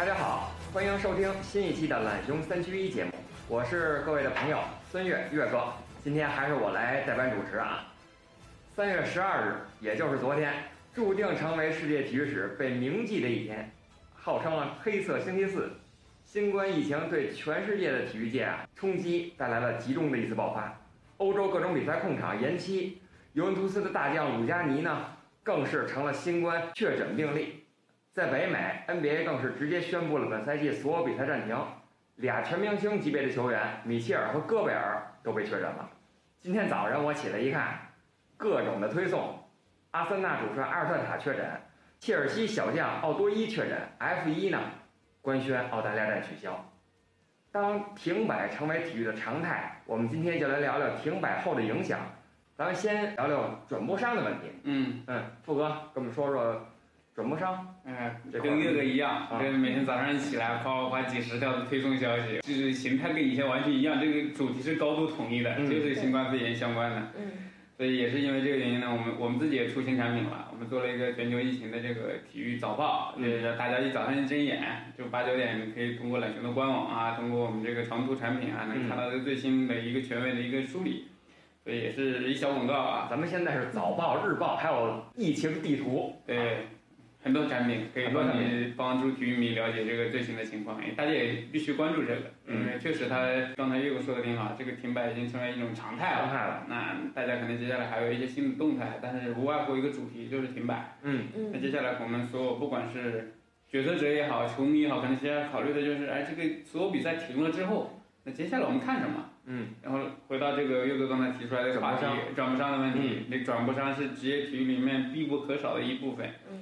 大家好，欢迎收听新一期的懒熊三缺一节目，我是各位的朋友孙越越哥，今天还是我来代班主持啊。三月十二日，也就是昨天，注定成为世界体育史被铭记的一天，号称了黑色星期四。新冠疫情对全世界的体育界啊冲击带来了集中的一次爆发，欧洲各种比赛控场延期，尤文图斯的大将鲁加尼呢更是成了新冠确诊病例。在北美，NBA 更是直接宣布了本赛季所有比赛暂停，俩全明星级别的球员米切尔和戈贝尔都被确诊了。今天早上我起来一看，各种的推送，阿森纳主帅阿尔特塔确诊，切尔西小将奥多伊确诊，F 一呢？官宣澳大利亚站取消。当停摆成为体育的常态，我们今天就来聊聊停摆后的影响。咱们先聊聊转播商的问题。嗯嗯，富哥跟我们说说转播商。嗯，跟岳哥一样，跟每天早上一起来发发几十条的推送消息，就是形态跟以前完全一样，这个主题是高度统一的，就是新冠肺炎相关的。嗯。所以也是因为这个原因呢，我们我们自己也出新产品了。我们做了一个全球疫情的这个体育早报，就是让大家一早上一睁眼，就八九点可以通过懒熊的官网啊，通过我们这个长途产品啊，能看到最新的一个权威的一个梳理。所以也是一小广告啊。咱们现在是早报、日报，还有疫情地图。对。很多产品可以帮你帮助体育迷了解这个最新的情况，大家也必须关注这个，因为确实他刚才岳哥说的挺好，这个停摆已经成为一种常态了。那大家可能接下来还有一些新的动态，但是无外乎一个主题就是停摆。嗯嗯。那接下来我们所有不管是决策者也好，球迷也好，可能接下来考虑的就是，哎，这个所有比赛停了之后，那接下来我们看什么？嗯。然后回到这个岳哥刚才提出来的话题，转不上的问题，那转播商是职业体育里面必不可少的一部分。嗯。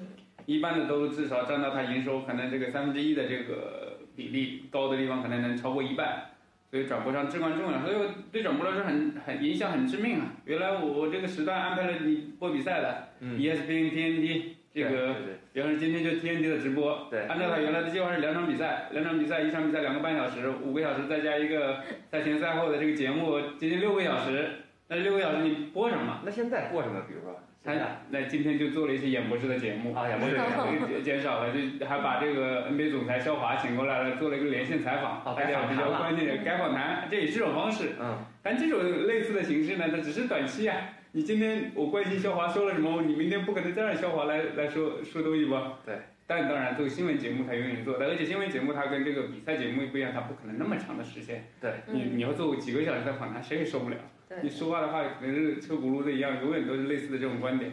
一般的都至少占到它营收可能这个三分之一的这个比例，高的地方可能能超过一半，所以转播商至关重要。所以对转播来说很很影响很致命啊！原来我我这个时段安排了你播比赛的嗯，ESPN、TNT 这个，比方说今天就 TNT 的直播，对，按照他原来的计划是两场比赛，两场比赛一场比赛两个半小时，五个小时再加一个赛前赛后的这个节目，接近六个小时。那六个小时你播什么？那现在播什么？比如说。他那今天就做了一些演播室的节目啊，演播室 减减少了，就还把这个 NBA 总裁肖华请过来了，做了一个连线采访，大家比较关心的该访谈，这也是种方式。嗯，但这种类似的形式呢，它只是短期啊。你今天我关心肖华说了什么，你明天不可能再让肖华来来说说东西吧？对。但当然，做新闻节目他永远做的，而且新闻节目它跟这个比赛节目不一样，它不可能那么长的时间。对。你你要做几个小时的访谈，谁也受不了。对。你说话的话可能是车轱辘的一样，永远都是类似的这种观点。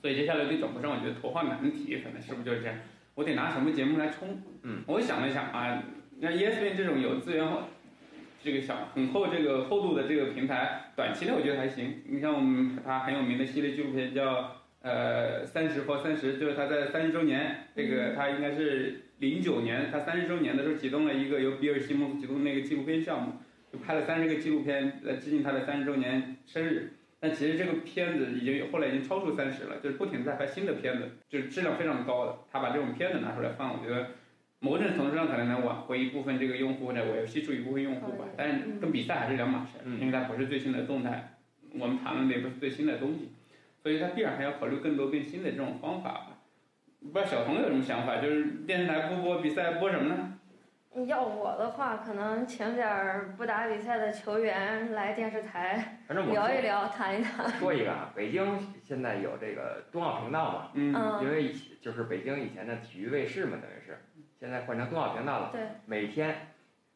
所以接下来对转播商，我觉得头号难题可能是不是就是这样？我得拿什么节目来冲？嗯，我想了想啊，那 ESPN 这种有资源后，这个小很厚这个厚度的这个平台，短期内我觉得还行。你像我们它很有名的系列纪录片叫呃三十或三十，就是它在三十周年，这个它应该是零九年，它三十周年的时候启动了一个由比尔西蒙斯启动那个纪录片项目，就拍了三十个纪录片来致敬他的三十周年生日。但其实这个片子已经后来已经超出三十了，就是不停在拍新的片子，就是质量非常高的。他把这种片子拿出来放，我觉得某种程度上可能能挽回一部分这个用户或者我吸住一部分用户吧。但是跟比赛还是两码事，因为它不是最新的动态，我们谈论的也不是最新的东西，所以它必然还要考虑更多更新的这种方法吧。不知道小童有什么想法？就是电视台不播比赛，播什么呢？要我的话，可能请点儿不打比赛的球员来电视台聊一聊、谈一谈。说一个啊，北京现在有这个冬奥频道嘛？嗯，因为就是北京以前的体育卫视嘛，等于是现在换成冬奥频道了。对，每天。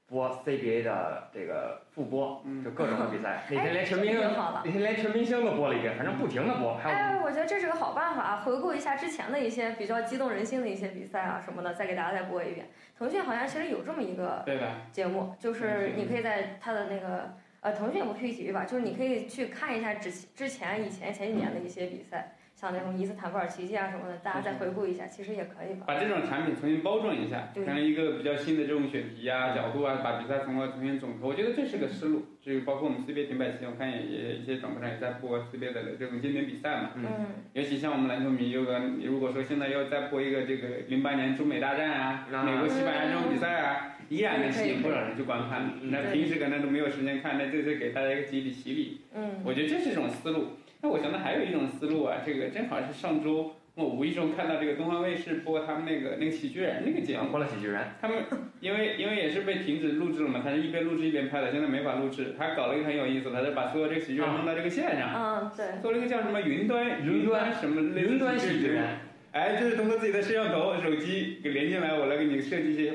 播 CBA 的这个复播，就各种的比赛。那天连全明星，那天连全明星都播了一遍，反正不停的播。哎，我觉得这是个好办法，回顾一下之前的一些比较激动人心的一些比赛啊什么的，再给大家再播一遍。腾讯好像其实有这么一个节目，就是你可以在它的那个呃，腾讯也不 P 体育吧，就是你可以去看一下之之前以前前几年的一些比赛。像那种伊斯坦布尔奇迹啊什么的，大家再回顾一下，其实也可以吧。把这种产品重新包装一下，成一个比较新的这种选题啊、角度啊，把比赛从而重新总和，我觉得这是个思路。就包括我们 CBA 停摆期，我看也也一些转播上也在播 CBA 的这种经典比赛嘛。嗯。尤其像我们篮球迷，有个如果说现在要再播一个这个零八年中美大战啊、美国西班牙这种比赛啊，依然能吸引不少人去观看。那平时可能都没有时间看，那这次给大家一个集体洗礼。嗯。我觉得这是一种思路。那我想到还有一种思路啊，这个正好是上周我无意中看到这个东方卫视播他们那个那个喜剧人那个节目，播了喜剧人。他们因为因为也是被停止录制了嘛，他是一边录制一边拍的，现在没法录制。他搞了一个很有意思，他是把所有这个喜剧人弄到这个线上，嗯，对，做了一个叫什么云端云端什么云端喜剧人，哎，就是通过自己的摄像头、手机给连进来，我来给你设计一些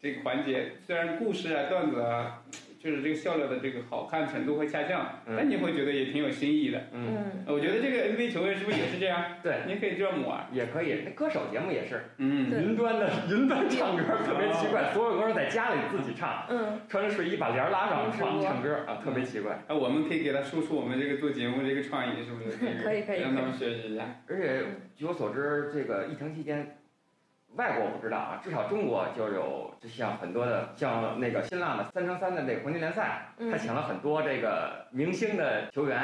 这个环节，虽然故事啊、段子啊。就是这个笑料的这个好看程度会下降，但你会觉得也挺有新意的。嗯，我觉得这个 NBA 球员是不是也是这样？对，您可以这样抹啊，也可以。那歌手节目也是，嗯，云端的云端唱歌特别奇怪，所有歌手在家里自己唱，嗯，穿着睡衣把帘拉上唱唱歌啊，特别奇怪。啊，我们可以给他输出我们这个做节目这个创意，是不是？可以可以，让他们学习一下。而且据我所知，这个疫情期间。外国我不知道啊，至少中国就有就像很多的像那个新浪的三乘三的那个黄金联赛，他请了很多这个明星的球员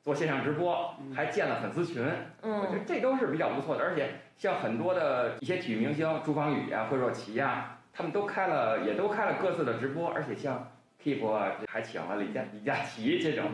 做线上直播，还建了粉丝群。嗯，我觉得这都是比较不错的。而且像很多的一些体育明星，朱芳雨呀、惠若琪呀，他们都开了，也都开了各自的直播。而且像 Keep 啊，还请了李佳李佳琦这种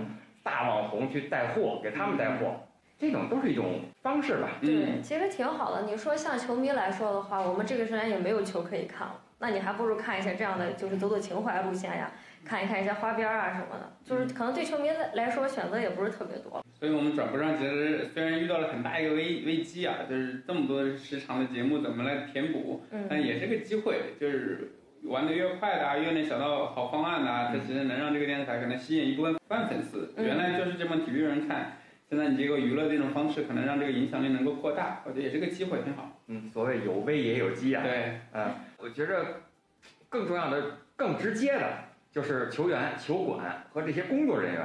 大网红去带货，给他们带货。这种都是一种方式吧？对，其实挺好的。你说像球迷来说的话，我们这个时间也没有球可以看了，那你还不如看一下这样的，就是走走情怀路线呀，看一看一些花边啊什么的。就是可能对球迷来说选择也不是特别多。所以我们转播上其实虽然遇到了很大一个危危机啊，就是这么多时长的节目怎么来填补？嗯，但也是个机会，就是玩的越快的，啊越能想到好方案的，啊这其实能让这个电视台可能吸引一部分泛粉丝。原来就是这帮体育人看。现在你这个娱乐这种方式，可能让这个影响力能够扩大，我觉得也是个机会，挺好。嗯，所谓有危也有机啊。对，嗯，我觉着更重要的、更直接的，就是球员、球馆和这些工作人员。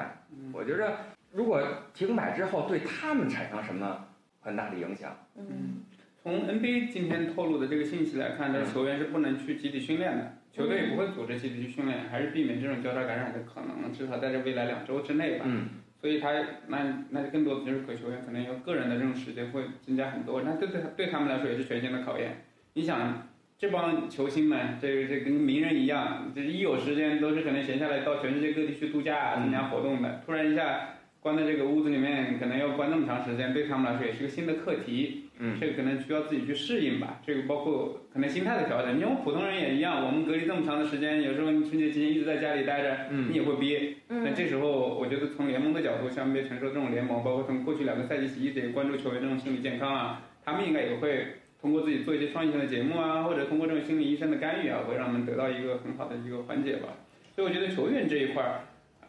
我觉着，如果停摆之后，对他们产生什么很大的影响？嗯，从 NBA 今天透露的这个信息来看，这球员是不能去集体训练的，球队也不会组织集体去训练，还是避免这种交叉感染的可能，至少在这未来两周之内吧。嗯。所以他那那就更多的就是可球员可能要个人的这种时间会增加很多，那对对对他们来说也是全新的考验。你想这帮球星们，这这跟名人一样，这一有时间都是可能闲下来到全世界各地去度假参加活动的，突然一下。关在这个屋子里面，可能要关那么长时间，对他们来说也是个新的课题。嗯，这个可能需要自己去适应吧。这个包括可能心态的调整。你像普通人也一样，我们隔离这么长的时间，有时候你春节期间一直在家里待着，你也会憋。那这时候，我觉得从联盟的角度，像 NBA 承受这种联盟，包括从过去两个赛季起一直关注球员这种心理健康啊，他们应该也会通过自己做一些创意性的节目啊，或者通过这种心理医生的干预啊，会让我们得到一个很好的一个缓解吧。所以我觉得球员这一块儿。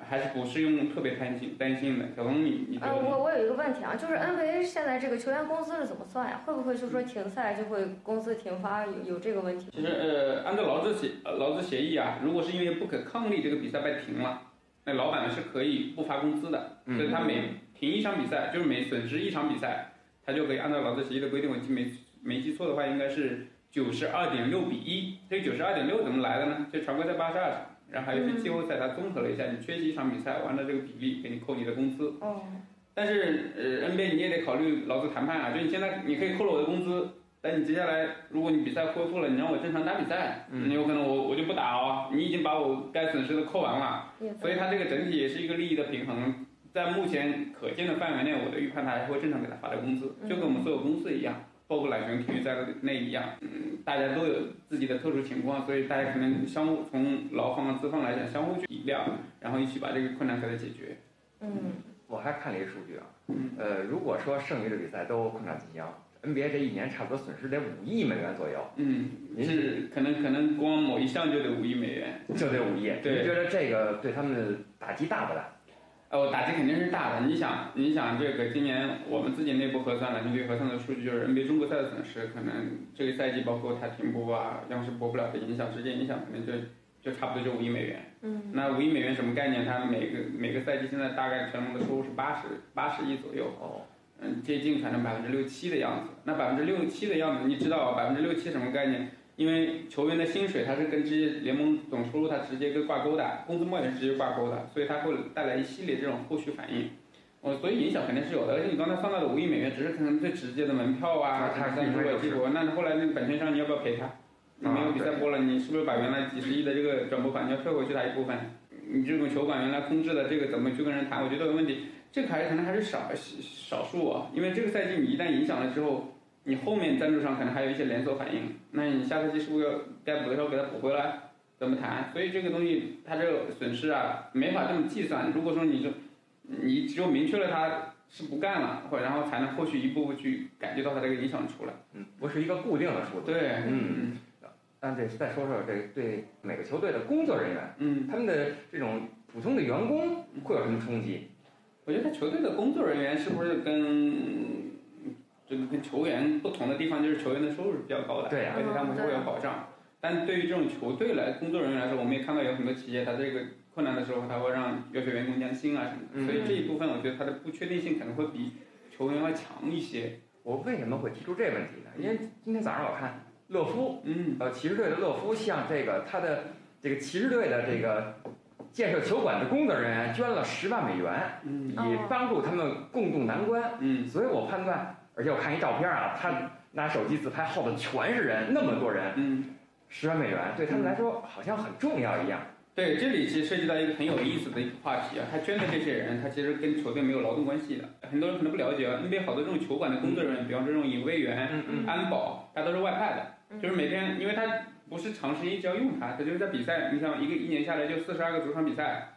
还是不是用特别担心担心的，小龙你你呃，我我有一个问题啊，就是 NBA 现在这个球员工资是怎么算呀？会不会就说停赛就会工资停发？有有这个问题？其实呃，按照劳资协劳资协议啊，如果是因为不可抗力这个比赛被停了，那老板是可以不发工资的。所以他每停一场比赛，就是每损失一场比赛，他就可以按照劳资协议的规定，我记没没记错的话，应该是九十二点六比一。这九十二点六怎么来的呢？就常规赛八十二场。然后还有些季后赛，他综合了一下，你缺席一场比赛完了这个比例，给你扣你的工资。哦。但是呃，NBA 你也得考虑劳资谈判啊，就你现在你可以扣了我的工资，但你接下来如果你比赛恢复了，你让我正常打比赛，你有可能我我就不打哦，你已经把我该损失的扣完了。所以它这个整体也是一个利益的平衡，在目前可见的范围内，我的预判他还会正常给他发的工资，就跟我们所有公司一样。包括懒熊体育在内一样，嗯，大家都有自己的特殊情况，所以大家可能相互从劳方和资方来讲相互去体谅，然后一起把这个困难给它解决。嗯，我还看了一个数据啊，呃，如果说剩余的比赛都困难进行，NBA 这一年差不多损失得五亿美元左右。嗯，您是可能可能光某一项就得五亿美元，就得五亿。对，您觉得这个对他们打击大不大？呃，打击肯定是大的。你想，你想这个今年我们自己内部核算，篮球队核算的数据就是 NBA 中国赛的损失，可能这个赛季包括它停播啊，央视播不了的影响，直接影响可能就就差不多就五亿美元。嗯。那五亿美元什么概念？它每个每个赛季现在大概全盟的收入是八十八十亿左右。哦。嗯，接近可能百分之六七的样子。那百分之六七的样子，你知道百分之六七什么概念？因为球员的薪水，它是跟这些联盟总收入它直接跟挂钩的，工资帽也是直接挂钩的，所以它会带来一系列这种后续反应。哦，所以影响肯定是有的。而且你刚才算到的五亿美元，只是可能最直接的门票啊，赞助啊、激活。那后来那个版权商你要不要赔他？你没有比赛播了，你是不是把原来几十亿的这个转播款你要退回去他一部分？你这种球馆原来空置的这个怎么去跟人谈？我觉得有问题。这个还是可能还是少少数啊，因为这个赛季你一旦影响了之后。你后面赞助商可能还有一些连锁反应，那你下赛季是不是要该补的时候给他补回来？怎么谈？所以这个东西它这个损失啊，没法这么计算。如果说你就你只有明确了他是不干了，或然后才能后续一步步去感觉到他这个影响出来。嗯，不是一个固定的数字。对，嗯。那得，再说说这对每个球队的工作人员，嗯，他们的这种普通的员工会有什么冲击？我觉得球队的工作人员是不是跟这个跟球员不同的地方，就是球员的收入是比较高的，对呀，而且他们会有保障。但对于这种球队来工作人员来说，我们也看到有很多企业，他这个困难的时候，他会让要求员工降薪啊什么的。所以这一部分，我觉得它的不确定性可能会比球员要强一些。我为什么会提出这个问题呢？因为今天早上我看。乐夫，嗯，呃，骑士队的乐夫向这个他的这个骑士队的这个建设球馆的工作人员捐了十万美元，嗯，以帮助他们共度难关，嗯，所以我判断，而且我看一照片啊，他拿手机自拍，后头全是人，那么多人，嗯，十万美元对他们来说好像很重要一样。对，这里其实涉及到一个很有意思的一个话题啊，他捐的这些人，他其实跟球队没有劳动关系的，很多人可能不了解啊，NBA 好多这种球馆的工作人员，比方说这种引卫员、安保，他都是外派的。就是每天，因为他不是长时间一直要用他，他就是在比赛。你想一个一年下来就四十二个主场比赛，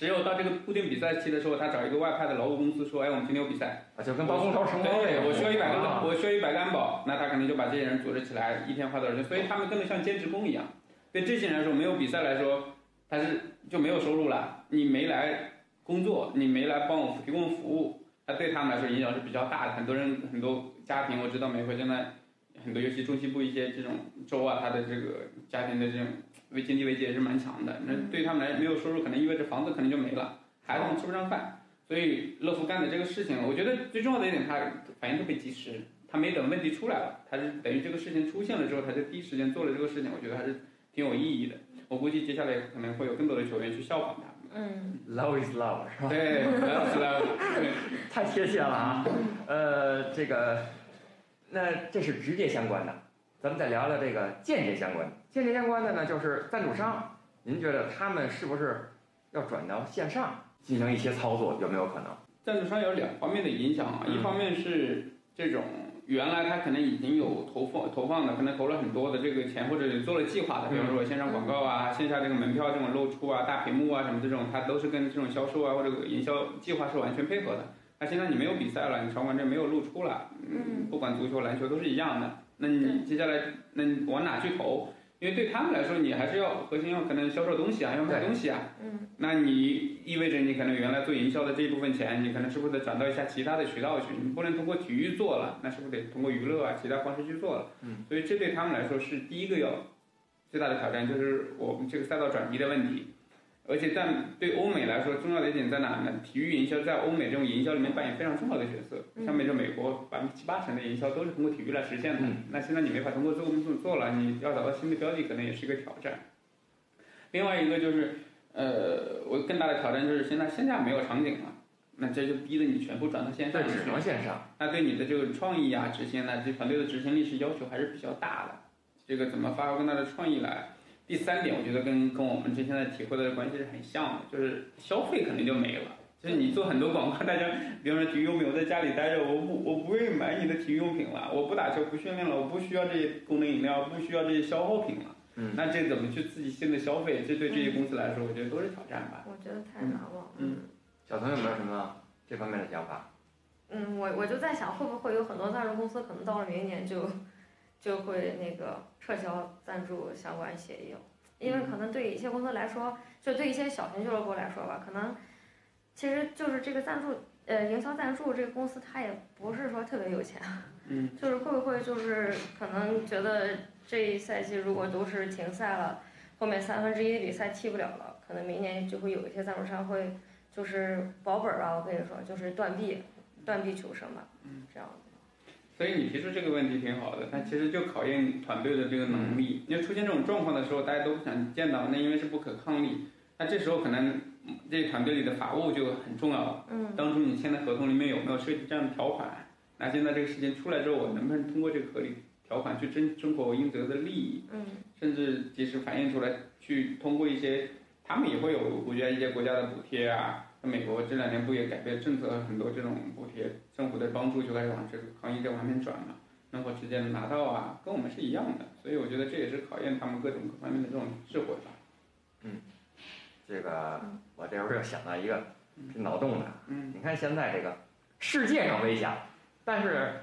只有到这个固定比赛期的时候，他找一个外派的劳务公司说：“哎，我们今天有比赛。”啊，就跟包工头承包对，我需要一百个，我需要一百个安保，那他肯定就把这些人组织起来，一天花多少钱？所以他们根本像兼职工一样。对这些人来说，没有比赛来说，他是就没有收入了。你没来工作，你没来帮我提供服务，那对他们来说影响是比较大的。很多人很多家庭，我知道每回现在。很多，尤其中西部一些这种州啊，他的这个家庭的这种为经济危机也是蛮强的。那对他们来没有收入，可能意味着房子可能就没了，孩子们吃不上饭。所以乐福干的这个事情，我觉得最重要的一点，他反应特别及时，他没等问题出来了，他是等于这个事情出现了之后，他就第一时间做了这个事情。我觉得还是挺有意义的。我估计接下来可能会有更多的球员去效仿他。嗯，Love is love，是吧？对，Love is love，太贴切了啊。呃，这个。那这是直接相关的，咱们再聊聊这个间接相关的。间接相关的呢，就是赞助商。您觉得他们是不是要转到线上进行一些操作？有没有可能？赞助商有两方面的影响啊，一方面是这种原来他可能已经有投放投放的，可能投了很多的这个钱，或者做了计划的，比方说线上广告啊、线下这个门票这种露出啊、大屏幕啊什么这种，它都是跟这种销售啊或者营销计划是完全配合的。那现在你没有比赛了，你场馆这没有露出了，嗯，不管足球、篮球都是一样的。那你接下来，那你往哪去投？因为对他们来说，你还是要核心要可能销售东西啊，要卖东西啊。嗯。那你意味着你可能原来做营销的这一部分钱，你可能是不是得转到一下其他的渠道去？你不能通过体育做了，那是不是得通过娱乐啊其他方式去做了？嗯。所以这对他们来说是第一个要最大的挑战，就是我们这个赛道转移的问题。而且在对欧美来说，重要的一点在哪呢？体育营销在欧美这种营销里面扮演非常重要的角色。像美洲美国百分之七八成的营销都是通过体育来实现的。那现在你没法通过这么做了，你要找到新的标的，可能也是一个挑战。另外一个就是，呃，我更大的挑战就是现在线下没有场景了，那这就逼着你全部转到线上。只能线上。那对你的这个创意啊、执行呢，这团队的执行力是要求还是比较大的。这个怎么发挥更大的创意来？第三点，我觉得跟跟我们之前的体会的关系是很像的，就是消费肯定就没了。就是你做很多广告，大家，比方说体育用品，我在家里待着，我不我不愿意买你的体育用品了，我不打球不训练了，我不需要这些功能饮料，不需要这些消耗品了。嗯。那这怎么去刺激新的消费？这对这些公司来说，我觉得都是挑战吧。我觉得太难了。嗯。小童有没有什么这方面的想法？嗯，我我就在想，会不会有很多大众公司可能到了明年就。就会那个撤销赞助相关协议，因为可能对一些公司来说，就对一些小型俱乐部来说吧，可能其实就是这个赞助，呃，营销赞助这个公司它也不是说特别有钱，嗯，就是会不会就是可能觉得这一赛季如果都是停赛了，后面三分之一的比赛踢不了了，可能明年就会有一些赞助商会就是保本儿啊，我跟你说就是断臂，断臂求生吧，嗯，这样。所以你提出这个问题挺好的，但其实就考验团队的这个能力。因为出现这种状况的时候，大家都不想见到，那因为是不可抗力。那这时候可能这团队里的法务就很重要了。嗯。当初你签的合同里面有没有涉及这样的条款？那现在这个事情出来之后，我能不能通过这个合理条款去争争我应得的利益？嗯。甚至及时反映出来，去通过一些，他们也会有我觉得一些国家的补贴啊。那美国这两年不也改变政策，很多这种补贴，政府的帮助就开始往这个行业这方面转嘛。能否直接拿到啊，跟我们是一样的。所以我觉得这也是考验他们各种各方面的这种智慧吧。嗯，这个我这会儿又想到一个脑洞的。嗯，你看现在这个世界上危险，但是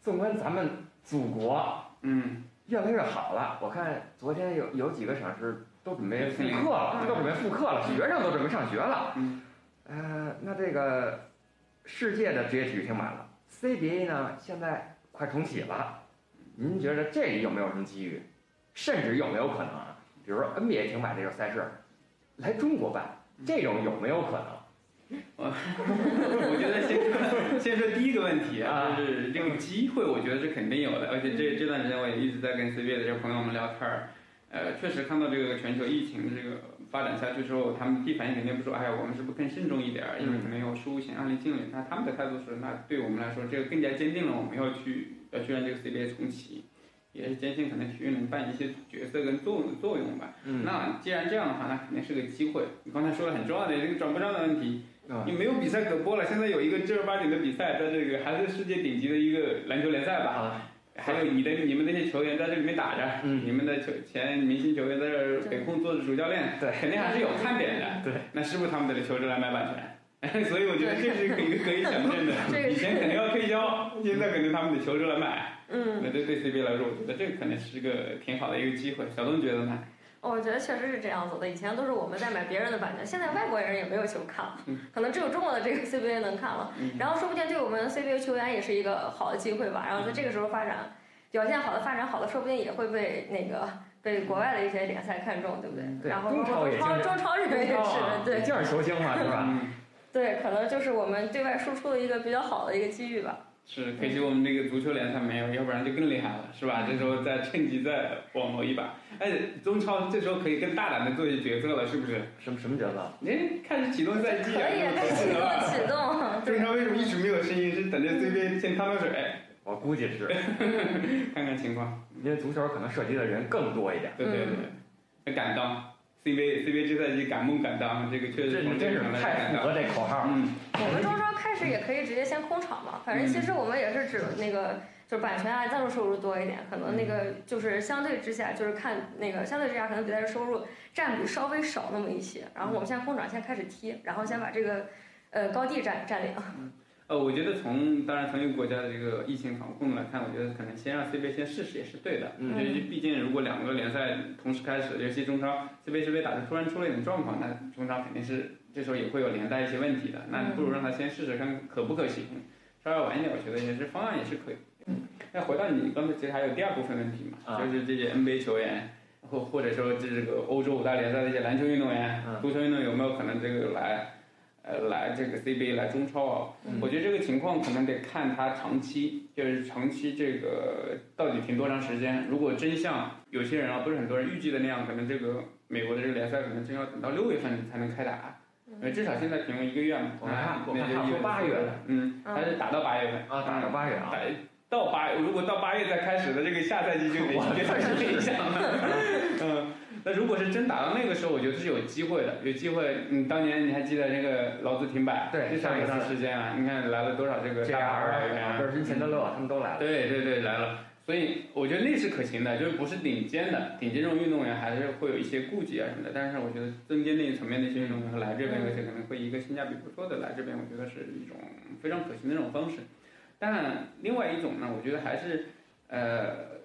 纵观咱们祖国，嗯，越来越好了。我看昨天有有几个省市都准备复课了，都准备复课了，学生都准备上学了。嗯，呃，那这个世界的职业体育停摆了，CBA 呢现在快重启了，您觉得这里有没有什么机遇？甚至有没有可能啊？比如说 NBA 停摆这个赛事，来中国办，这种有没有可能？我我觉得先说先说第一个问题啊，就是这种机会，我觉得是肯定有的。而且这这段时间我也一直在跟 CBA 的这个朋友们聊天儿，呃，确实看到这个全球疫情的这个发展下去之后，他们第一反应肯定不说，哎呀，我们是不是更慎重一点儿？因为可能有输险案例进来。那他们的态度是，那对我们来说，这个更加坚定了我们要去要去让这个 CBA 重启。也是坚信可能体育能扮演一些角色跟作用作用吧。嗯。那既然这样的话，那肯定是个机会。你刚才说了很重要的这个转播站的问题。你没有比赛可播了，现在有一个正儿八经的比赛，在这个还是世界顶级的一个篮球联赛吧。啊。还有你的你们那些球员在这里面打着。嗯。你们的球前明星球员在这北控做主教练。对。肯定还是有看点的。对。那是不是他们得求着来买版权？所以我觉得这是可以可以想象的。以前肯定要推销，现在肯定他们得求着来买。嗯，那对对 CBA 来说，我觉得这个可能是个挺好的一个机会。小东觉得呢？我觉得确实是这样子的。以前都是我们在买别人的版权，现在外国人也没有球看了，可能只有中国的这个 CBA 能看了。然后说不定对我们 CBA 球员也是一个好的机会吧。然后在这个时候发展，表现好的、发展好的，说不定也会被那个被国外的一些联赛看中，对不对？对。然后中超中超这边也是，对。劲儿球星嘛，是吧？对，可能就是我们对外输出的一个比较好的一个机遇吧。是，可惜我们这个足球联赛没有，要不然就更厉害了，是吧？这时候再趁机再网罗一把。哎，中超这时候可以更大胆的做一些决策了，是不是？什么什么决策？您开始启动赛季啊？可以开始启动启动。中超为什么一直没有声音？是等着 CBA 先趟趟水？我估计是。看看情况，因为足球可能涉及的人更多一点。对对对，敢当。CBA CBA 这赛季敢梦敢当，这个确实真是太符合这口号。嗯，我们中超开始也可以直接先空场嘛，反正其实我们也是指那个，就是版权啊、赞助收入多一点，可能那个就是相对之下，就是看那个相对之下，可能比赛的收入占比稍微少那么一些。然后我们先空场先开始踢，然后先把这个呃高地占占领。呃，我觉得从当然从一个国家的这个疫情防控来看，我觉得可能先让 CBA 先试试也是对的。嗯。因为毕竟如果两个联赛同时开始，尤其中超 CBA、CBA 打的突然出了一点状况，那中超肯定是这时候也会有连带一些问题的。那不如让他先试试看可不可行，稍微晚一点，我觉得也是方案也是可以。嗯。那回到你刚才其实还有第二部分问题嘛，就是这些 NBA 球员，或或者说这个欧洲五大联赛的一些篮球运动员、足球运动员有没有可能这个来？呃，来这个 CBA 来中超啊，我觉得这个情况可能得看他长期，就是长期这个到底停多长时间。如果真像有些人啊，不是很多人预计的那样，可能这个美国的这个联赛可能真要等到六月份才能开打，呃，至少现在停了一个月嘛。我看，那就八月了，嗯，还是打到八月份啊，打到八月啊，到八，如果到八月再开始的这个下赛季就得就开始影响了，嗯。那如果是真打到那个时候，我觉得是有机会的，有机会。嗯，当年你还记得那个劳资停摆，对，上多长时间啊？你看来了多少这个大牌员，不是钱德勒他们都来了。对对对，来了。所以我觉得那是可行的，就是不是顶尖的，顶尖这种运动员还是会有一些顾忌啊什么的。但是我觉得中间那一层面的一些运动员来这边，而且可能会一个性价比不错的来这边，我觉得是一种非常可行的这种方式。但另外一种呢，我觉得还是呃。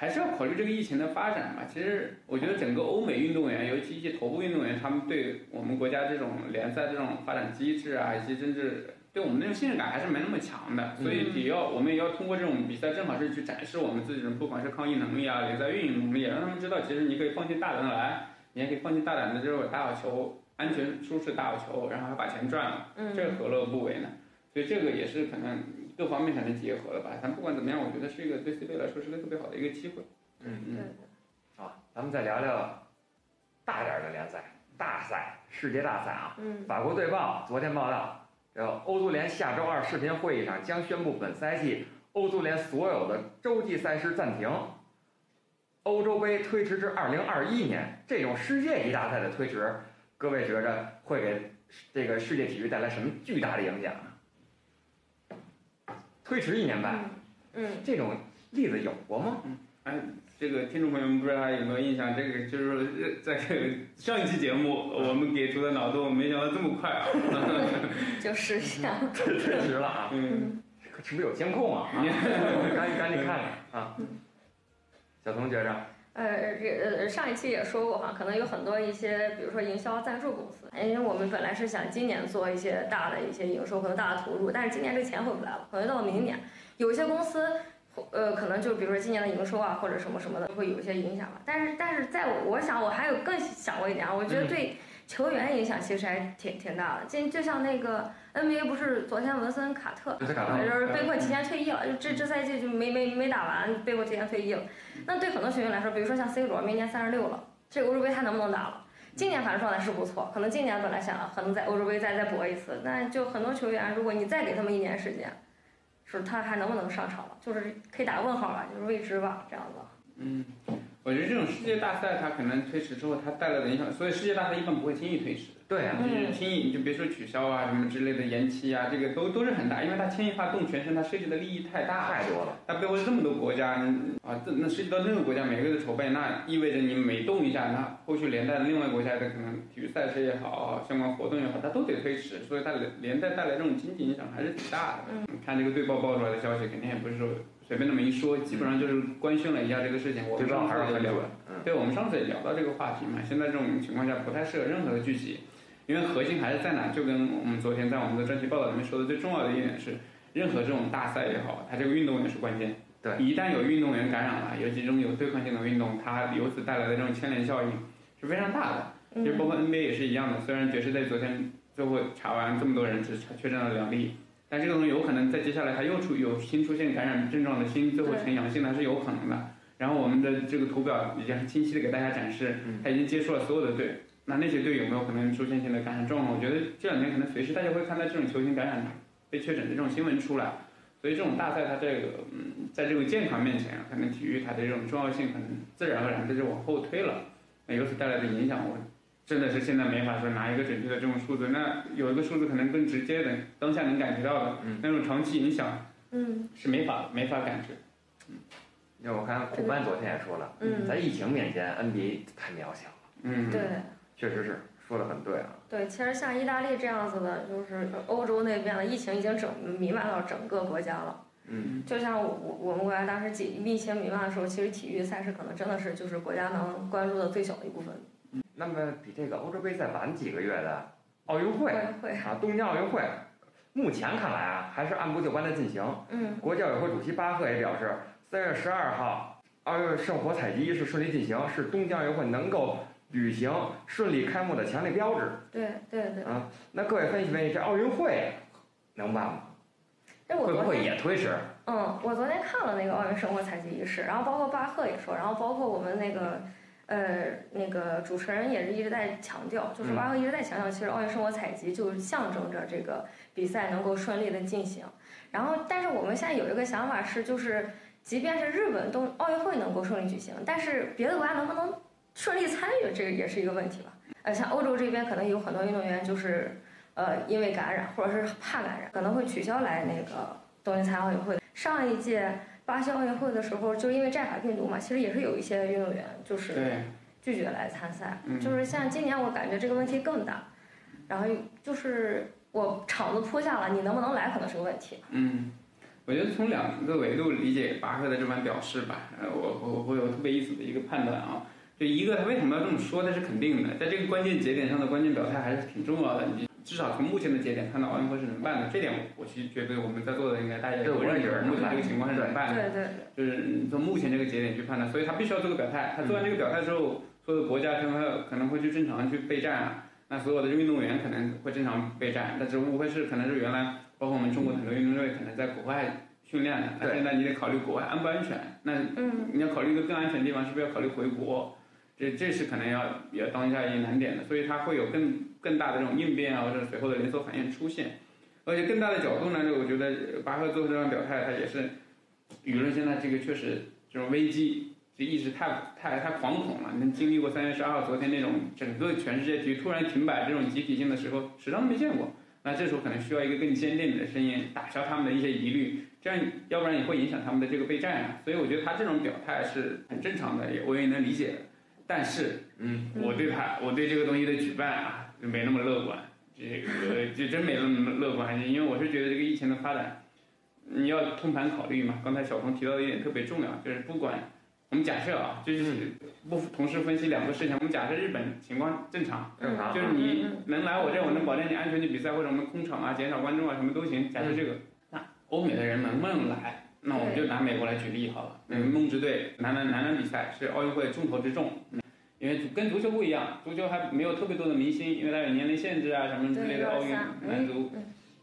还是要考虑这个疫情的发展吧。其实我觉得整个欧美运动员，尤其一些头部运动员，他们对我们国家这种联赛这种发展机制啊，以及甚至对我们那种信任感还是没那么强的。所以也要我们也要通过这种比赛，正好是去展示我们自己的不管是抗疫能力啊，联赛运营能力，也让他们知道，其实你可以放心大胆的来，你也可以放心大胆的就是打好球，安全舒适打好球，然后还把钱赚了，这何乐不为呢？所以这个也是可能。各方面才能结合了吧？但不管怎么样，我觉得是一个对 CBA 来说是个特别好的一个机会。嗯嗯。好，咱们再聊聊大点的联赛，大赛，世界大赛啊。嗯。法国队报昨天报道，这欧足联下周二视频会议上将宣布本赛季欧足联所有的洲际赛事暂停，欧洲杯推迟至二零二一年。这种世界级大赛的推迟，各位觉着会给这个世界体育带来什么巨大的影响？推迟一年半，嗯，这种例子有过吗？嗯，哎，这个听众朋友们不知道还有没有印象？这个就是在 上一期节目我们给出的脑洞，没想到这么快啊！就实现了，推迟了啊！嗯，是不是有监控啊？赶紧赶紧看看啊！小童觉着。呃，呃，上一期也说过哈，可能有很多一些，比如说营销赞助公司，因为我们本来是想今年做一些大的一些营收，可能大的投入，但是今年这钱回不来了，可能到明年，有些公司，呃，可能就比如说今年的营收啊，或者什么什么的，会有一些影响吧。但是，但是在我我想，我还有更想过一点啊，我觉得对。球员影响其实还挺挺大的，就就像那个 NBA 不是昨天文森卡特就是被迫提前退役了，就这这赛季就没没没打完，被迫提前退役了。那对很多球员来说，比如说像 C 罗，明年三十六了，这个欧洲杯还能不能打了？今年反正状态是不错，可能今年本来想可能在欧洲杯再再搏一次，那就很多球员，如果你再给他们一年时间，是他还能不能上场了？就是可以打个问号吧，就是未知吧，这样子。嗯。我觉得这种世界大赛，它可能推迟之后，它带来的影响，所以世界大赛一般不会轻易推迟。对啊，就是轻易你就别说取消啊什么之类的延期啊，这个都都是很大，因为它牵一发动全身，它涉及的利益太大太多了。它背后这么多国家啊，这那涉及到那个国家每个月的筹备，那意味着你每动一下，那后续连带的另外国家的可能体育赛事也好，相关活动也好，它都得推迟，所以它连连带带来这种经济影响还是挺大的。嗯，看这个队报爆出来的消息，肯定也不是说。随便那么一说，基本上就是官宣了一下这个事情。我们上次也聊，对，我们上次也聊到这个话题嘛。现在这种情况下不太适合任何的聚集，因为核心还是在哪？就跟我们昨天在我们的专题报道里面说的最重要的一点是，任何这种大赛也好，它这个运动员是关键。对，一旦有运动员感染了，尤其这种有对抗性的运动，它由此带来的这种牵连效应是非常大的。其实包括 NBA 也是一样的，虽然爵士队昨天最后查完这么多人，只确诊了两例。但这个东西有可能在接下来它又出有新出现感染症状的新最后呈阳性，它是有可能的。然后我们的这个图表已经很清晰的给大家展示，它已经接触了所有的队。那那些队有没有可能出现性的感染状况？我觉得这两年可能随时大家会看到这种球星感染被确诊的这种新闻出来。所以这种大赛它这个嗯，在这个健康面前，可能体育它的这种重要性可能自然而然的就往后推了。那由此带来的影响，我。真的是现在没法说拿一个准确的这种数字，那有一个数字可能更直接的，当下能感觉到的，那种长期影响，嗯，是没法没法感觉。嗯，因为我看库班昨天也说了，嗯，在疫情面前，NBA 太渺小了。嗯，对，确实是说的很对啊。对，其实像意大利这样子的，就是欧洲那边的疫情已经整弥漫到整个国家了。嗯，就像我我们国家当时疫疫情弥漫的时候，其实体育赛事可能真的是就是国家能关注的最小的一部分。嗯那么比这个欧洲杯再晚几个月的奥运会啊，东京奥运会，目前看来啊，还是按部就班的进行。嗯。国教委会主席巴赫也表示，三月十二号奥运圣火采集仪式顺利进行，是东京奥运会能够履行顺利开幕的强力标志。对对对。啊，那各位分析分析，这奥运会能办吗？会不会也推迟？嗯，我昨天看了那个奥运生活采集仪式，然后包括巴赫也说，然后包括我们那个。呃，那个主持人也是一直在强调，就是巴赫一直在强调，其实奥运生活采集就象征着这个比赛能够顺利的进行。然后，但是我们现在有一个想法是，就是即便是日本冬奥运会能够顺利举行，但是别的国家能不能顺利参与，这个也是一个问题吧。呃，像欧洲这边可能有很多运动员就是呃因为感染或者是怕感染，可能会取消来那个东京残奥运会。上一届。巴西奥运会的时候，就因为寨卡病毒嘛，其实也是有一些运动员就是拒绝来参赛。就是像今年，我感觉这个问题更大。然后就是我场子铺下了，你能不能来可能是个问题。嗯，我觉得从两个维度理解巴赫的这番表示吧。呃，我我我有特别意思的一个判断啊，就一个他为什么要这么说，那是肯定的，在这个关键节点上的关键表态还是挺重要的。你。至少从目前的节点看到奥运会是能办的，这点我其实觉得我们在座的应该大家都认可。目前这个情况是能办的，对对。就是从目前这个节点去判断，所以他必须要做个表态。他做完这个表态之后，所有的国家可能可能会去正常去备战啊，那所有的运动员可能会正常备战。但只不过是可能是原来包括我们中国很多运动队可能在国外训练的，那现在你得考虑国外安不安全。那你要考虑一个更安全的地方，是不是要考虑回国？这这是可能要也当下一个难点的，所以它会有更更大的这种应变啊，或者随后的连锁反应出现。而且更大的角度呢，就我觉得巴赫做这样表态，他也是舆论现在这个确实这种危机这一直太太太惶恐了。你经历过三月十二号昨天那种整个全世界体育突然停摆这种集体性的时候，史上没见过。那这时候可能需要一个更坚定的声音，打消他们的一些疑虑。这样要不然也会影响他们的这个备战啊。所以我觉得他这种表态是很正常的，也我也能理解。但是，嗯，我对他，我对这个东西的举办啊，没那么乐观。这个就真没那么乐观，因为我是觉得这个疫情的发展，你要通盘考虑嘛。刚才小鹏提到的一点特别重要，就是不管我们假设啊，就是不同时分析两个事情。我们假设日本情况正常，正常，就是你能来我这，我能保证你安全去比赛，或者我们空场啊、减少观众啊，什么都行。假设这个，那欧美的人能不能来？那我们就拿美国来举例好了。嗯，梦之队男篮男篮比赛是奥运会重头之重。因为跟足球不一样，足球还没有特别多的明星，因为它有年龄限制啊什么之类的。奥运男足，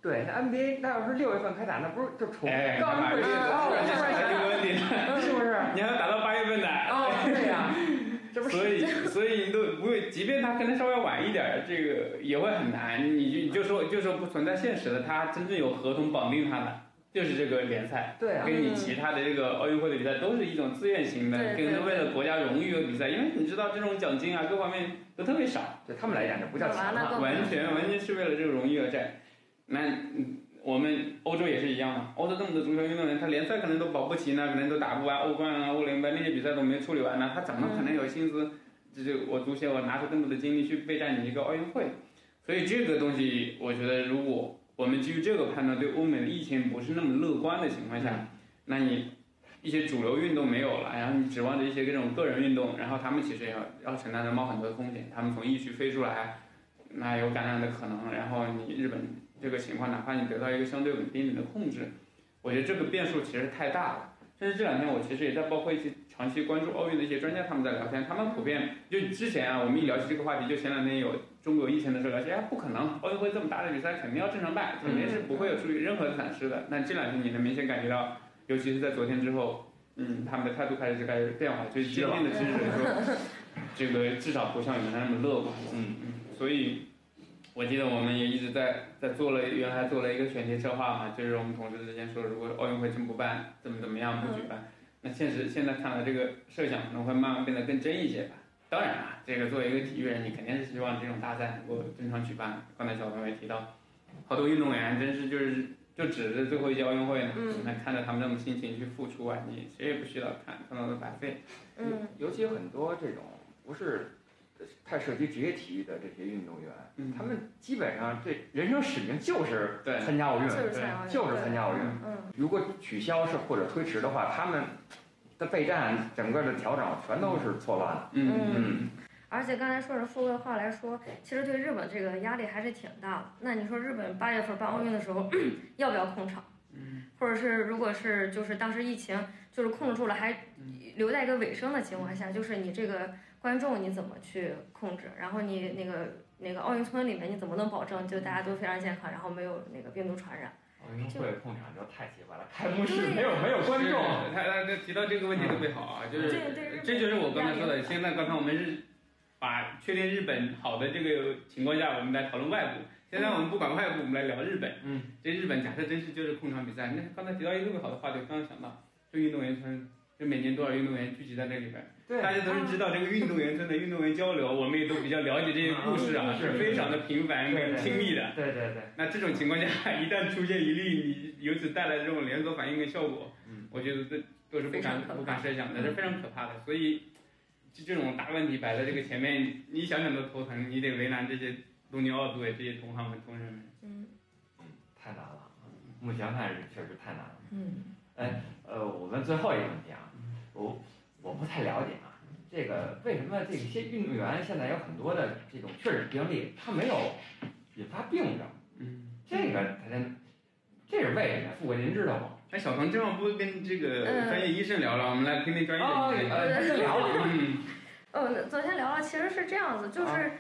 对，那 NBA 那要是六月份开打，那不是就重刚开始哦，是不是这个问题？是不是？你还要打到八月份的？哦，对呀，这不所以所以你都不会，即便他可能稍微晚一点，这个也会很难。你就你就说就说不存在现实的，他真正有合同绑定他的。就是这个联赛，对啊，跟你其他的这个奥运会的比赛都是一种自愿型的，跟为了国家荣誉而比赛。因为你知道这种奖金啊，各方面都特别少，对他们来讲就不叫钱了，完全完全是为了这个荣誉而战。那我们欧洲也是一样嘛，欧洲这么多足球运动员，他联赛可能都保不齐呢，可能都打不完欧冠啊、欧联杯那些比赛都没处理完呢，他怎么可能有心思？就是我足协我拿出更多的精力去备战你一个奥运会？所以这个东西，我觉得如果。我们基于这个判断，对欧美的疫情不是那么乐观的情况下，那你一些主流运动没有了，然后你指望着一些这种个人运动，然后他们其实也要要承担着冒很多的风险，他们从疫区飞出来，那有感染的可能，然后你日本这个情况，哪怕你得到一个相对稳定的控制，我觉得这个变数其实太大了。甚至这两天我其实也在包括一些长期关注奥运的一些专家，他们在聊天，他们普遍就之前啊，我们一聊起这个话题，就前两天有。中国疫情的时候，聊起哎，不可能，奥运会这么大的比赛肯定要正常办，肯定是不会有出现任何的闪失的。那这两天你能明显感觉到，尤其是在昨天之后，嗯，他们的态度开始就开始变化，就坚定的支持说，这个至少不像原来那么乐观。嗯嗯。所以，我记得我们也一直在在做了，原来做了一个选题策划嘛，就是我们同事之间说，如果奥运会真不办，怎么怎么样不举办？那现实现在看来，这个设想可能会慢慢变得更真一些吧。当然啊，这个作为一个体育人，你肯定是希望这种大赛能够正常举办。刚才小朋友也提到，好多运动员真是就是就指着最后一届奥运会呢，那看着他们那种心情去付出啊，你谁也不需要看，看到都白费。嗯，尤其很多这种不是太涉及职业体育的这些运动员，他们基本上这人生使命就是参加奥运，就是参加奥运。嗯，如果取消是或者推迟的话，他们。的备战，整个的调整全都是错乱的。嗯嗯。而且刚才说着说的话来说，其实对日本这个压力还是挺大的。那你说日本八月份办奥运的时候，要不要控场？嗯。或者是如果是就是当时疫情就是控制住了，还留在一个尾声的情况下，就是你这个观众你怎么去控制？然后你那个那个奥运村里面你怎么能保证就大家都非常健康，然后没有那个病毒传染？奥运会控场就太奇怪了，开幕式没有没有观众。他他他提到这个问题特别好啊，就是这就是我刚才说的。现在刚才我们是把确定日本好的这个情况下，我们来讨论外部。现在我们不管外部，我们来聊日本。嗯，这日本假设真是就是控场比赛，那刚才提到一个特别好的话题，刚刚想到，就运动员村，就每年多少运动员聚集在那里边。大家都是知道这个运动员村的运动员交流，我们也都比较了解这些故事啊，是非常的频繁跟亲密的。对对对。那这种情况下，一旦出现一例，你由此带来的这种连锁反应跟效果，我觉得这都是不敢不敢设想的，是非常可怕的。所以，就这种大问题摆在这个前面，你想想都头疼，你得为难这些东京奥组委这些同行们、同仁们。嗯。太难了，目前看是确实太难了。嗯。哎，呃，我问最后一个问题啊，我。我不太了解啊，这个为什么这些运动员现在有很多的这种确诊病例，他没有引发病症？嗯，这个他这是为什么？富贵您知道吗？哎，小唐正好不跟这个专业医生聊聊，我们来听听专业的医生。呃，先聊了。嗯。呃，昨天聊了，其实是这样子，就是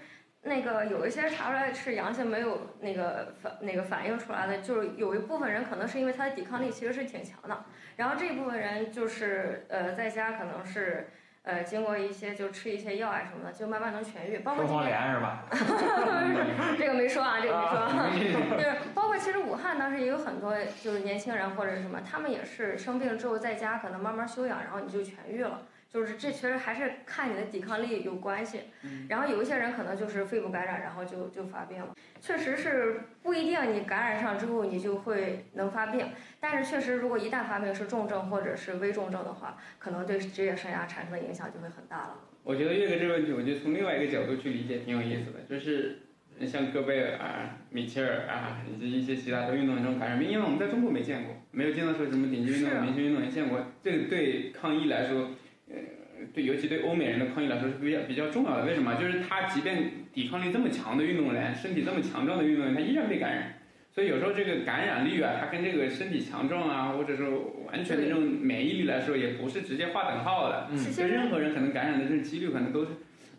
那个有一些查出来是阳性，没有那个反那个反应出来的，就是有一部分人可能是因为他的抵抗力其实是挺强的。然后这部分人就是呃在家可能是呃经过一些就吃一些药啊什么的，就慢慢能痊愈。包括双联是吧？这个没说啊，这个没说。就是包括其实武汉当时也有很多就是年轻人或者什么，他们也是生病之后在家可能慢慢休养，然后你就痊愈了。就是这其实还是看你的抵抗力有关系。然后有一些人可能就是肺部感染，然后就就发病了。确实是不一定你感染上之后你就会能发病，但是确实如果一旦发病是重症或者是危重症的话，可能对职业生涯产生的影响就会很大了。我觉得岳哥这个问题，我就从另外一个角度去理解，挺有意思的，就是。像戈贝尔啊、米切尔啊，以及一些其他的运动员这种感染病，因为我们在中国没见过，没有见到说什么顶级运动员、明星运动员见过。这个对抗疫来说，呃，对，尤其对欧美人的抗议来说是比较比较重要的。为什么？就是他即便抵抗力这么强的运动员，身体这么强壮的运动员，他依然被感染。所以有时候这个感染率啊，它跟这个身体强壮啊，或者说完全的这种免疫力来说，也不是直接划等号的。嗯。就任何人可能感染的这种几率可能都是。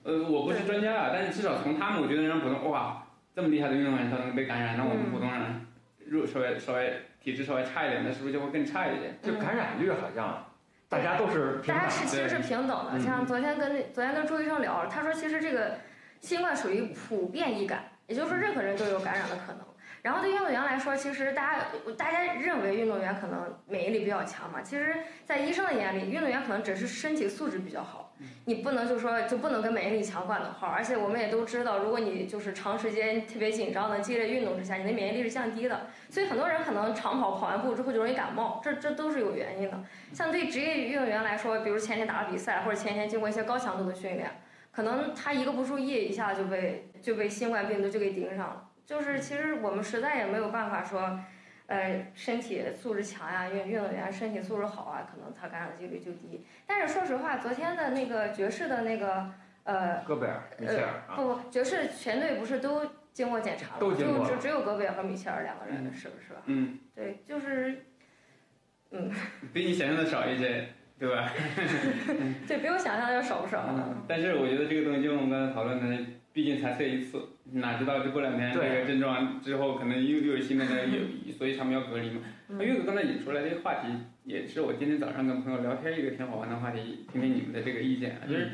呃，我不是专家啊，但是至少从他们，我觉得让普通哇，这么厉害的运动员他能被感染，那我们普通人弱稍微稍微体质稍微差一点，那是不是就会更差一点？就感染率好像大家都是大家是其实是平等的。像昨天跟昨天跟朱医生聊，他说其实这个新冠属于普遍易感，也就是说任何人都有感染的可能。然后对运动员来说，其实大家大家认为运动员可能免疫力比较强嘛，其实，在医生的眼里，运动员可能只是身体素质比较好。你不能就说就不能跟免疫力强挂等号。而且我们也都知道，如果你就是长时间特别紧张的激烈运动之下，你的免疫力是降低的。所以很多人可能长跑跑完步之后就容易感冒，这这都是有原因的。像对职业运动员来说，比如前天打了比赛，或者前天经过一些高强度的训练，可能他一个不注意，一下就被就被新冠病毒就给盯上了。就是其实我们实在也没有办法说，呃，身体素质强呀，运运动员身体素质好啊，可能他感染的几率就低。但是说实话，昨天的那个爵士的那个呃，戈贝尔、米切尔不不，爵士全队不是都经过检查了，就只只有戈贝尔和米切尔两个人，是不是吧？嗯，对，就是，嗯，比你想象的少一些，对吧？对比我想象的要少不少。但是我觉得这个东西，就我们刚才讨论的。毕竟才测一次，哪知道这过两天这个症状之后，可能又又有新的那个有，所以他们要隔离嘛。那岳哥刚才引出来这个话题，也是我今天早上跟朋友聊天一个挺好玩的话题，听听你们的这个意见啊，就是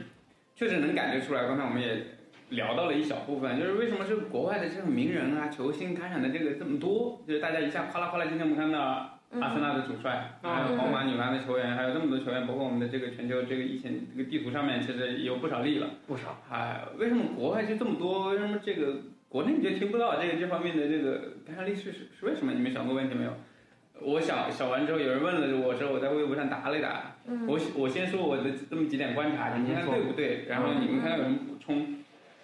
确实能感觉出来。刚才我们也聊到了一小部分，就是为什么这个国外的这种名人啊、球星感染的这个这么多，就是大家一下哗啦哗啦，今天我们看到。阿森纳的主帅，还有皇马、女篮的球员，还有这么多球员，包括我们的这个全球这个疫情这个地图上面，其实有不少例了。不少。哎，为什么国外就这么多？为什么这个国内你就听不到这个这方面的这个感染力是是是为什么？你们想过问题没有？我想想完之后，有人问了我之后，我在微博上答了一答。嗯。我我先说我的这么几点观察，你看对不对？然后你们看有人补充。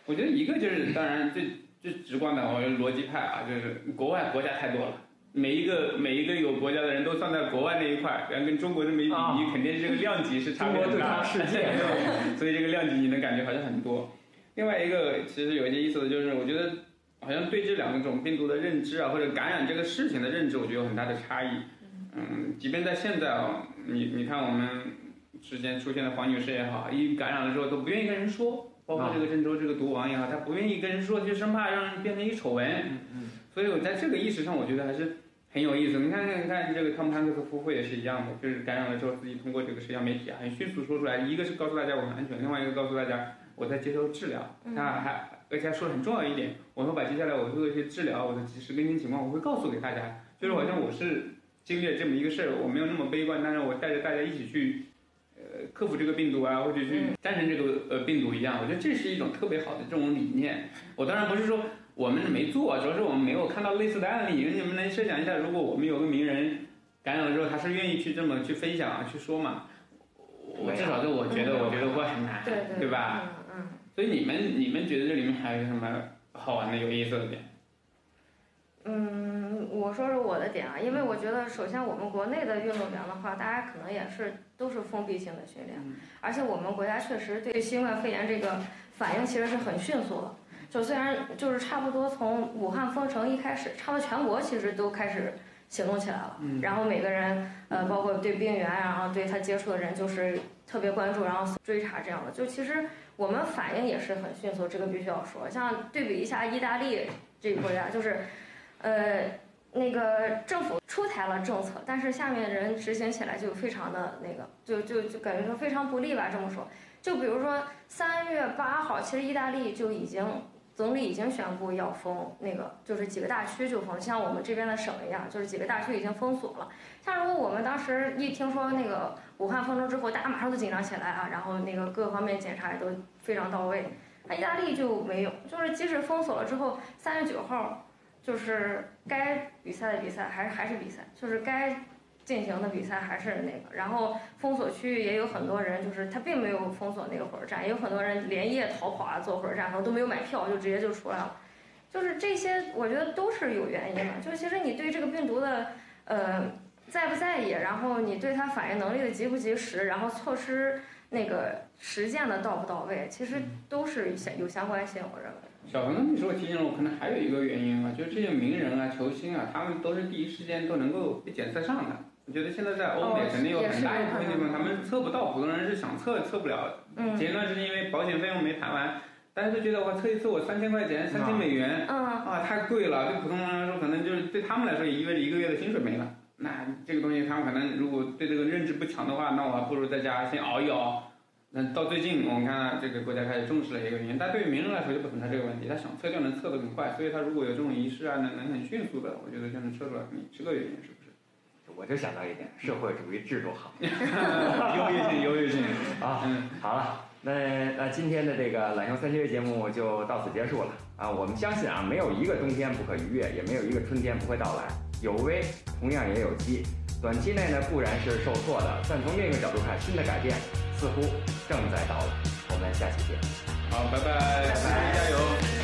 我觉得一个就是，当然最最直观的，我觉得逻辑派啊，就是国外国家太多了。每一个每一个有国家的人都算在国外那一块，然后跟中国这么一比，肯定这个量级是差别很大。世界，所以这个量级你能感觉好像很多。另外一个其实有一些意思的就是，我觉得好像对这两种病毒的认知啊，或者感染这个事情的认知，我觉得有很大的差异。嗯，即便在现在啊，你你看我们之前出现的黄女士也好，一感染了之后都不愿意跟人说，包括这个郑州这个毒王也好，他不愿意跟人说，就生怕让人变成一丑闻。嗯嗯。所以我在这个意识上，我觉得还是很有意思。你看，你看这个汤姆汉克斯夫妇也是一样的，就是感染了之后，自己通过这个社交媒体啊，很迅速说出来，一个是告诉大家我很安全，另外一个告诉大家我在接受治疗。那还而且还说的很重要一点，我会把接下来我做的一些治疗，我的及时更新情况，我会告诉给大家。就是好像我是经历了这么一个事儿，我没有那么悲观，但是我带着大家一起去，呃，克服这个病毒啊，或者去战胜这个呃病毒一样。我觉得这是一种特别好的这种理念。我当然不是说。我们没做，主要是我们没有看到类似的案例。你们能设想一下，如果我们有个名人感染了之后，他是愿意去这么去分享啊，去说嘛？我至少就我觉得，我觉得会很难，对吧？嗯嗯。所以你们你们觉得这里面还有什么好玩的、有意思的点？嗯，我说说我的点啊，因为我觉得，首先我们国内的运动员的话，大家可能也是都是封闭性的训练，而且我们国家确实对新冠肺炎这个反应其实是很迅速的。就虽然就是差不多从武汉封城一开始，差不多全国其实都开始行动起来了。嗯。然后每个人，呃，包括对病源，然后对他接触的人，就是特别关注，然后追查这样的。就其实我们反应也是很迅速，这个必须要说。像对比一下意大利这个国家，就是，呃，那个政府出台了政策，但是下面人执行起来就非常的那个，就就就感觉说非常不利吧。这么说，就比如说三月八号，其实意大利就已经。总理已经宣布要封那个，就是几个大区就封，像我们这边的省一样，就是几个大区已经封锁了。像如果我们当时一听说那个武汉封城之后，大家马上都紧张起来啊，然后那个各方面检查也都非常到位。那意大利就没有，就是即使封锁了之后，三月九号，就是该比赛的比赛还是还是比赛，就是该进行的比赛还是那个。然后封锁区域也有很多人，就是他并没有封锁那个火车站，也有很多人连夜逃跑啊，坐火车站，可能都没有买票就直接就出来了。就是这些，我觉得都是有原因的。就其实你对这个病毒的，呃，在不在意，然后你对它反应能力的及不及时，然后措施。那个实践的到不到位，其实都是相有相关性，我认为。小鹏，你说提醒了我，可能还有一个原因啊，就是这些名人啊、球星啊，他们都是第一时间都能够被检测上的。我觉得现在在欧美肯定有很大一部分地方他们测不到，普通人是想测测不了。嗯。前段时间因为保险费用没谈完，大家都觉得我测一次我三千块钱，三千美元，啊太贵了，对普通人来说可能就是对他们来说也意味着一个月的薪水没了。那这个东西他们可能如果对这个认知不强的话，那我还不如在家先熬一熬。那到最近我们看这个国家开始重视了一个原因，但对于名人来说就不存在这个问题，他想测就能测得很快，所以他如果有这种仪式啊，能能很迅速的，我觉得就能测出来，你这个原因是不是？我就想到一点，社会主义制度好，优越性优越性啊。好了，那那今天的这个懒熊三缺一节目就到此结束了啊。我们相信啊，没有一个冬天不可逾越，也没有一个春天不会到来，有危同样也有机。短期内呢固然是受挫的，但从另一个角度看，新的改变似乎正在到来。我们下期见。好，拜拜，加油。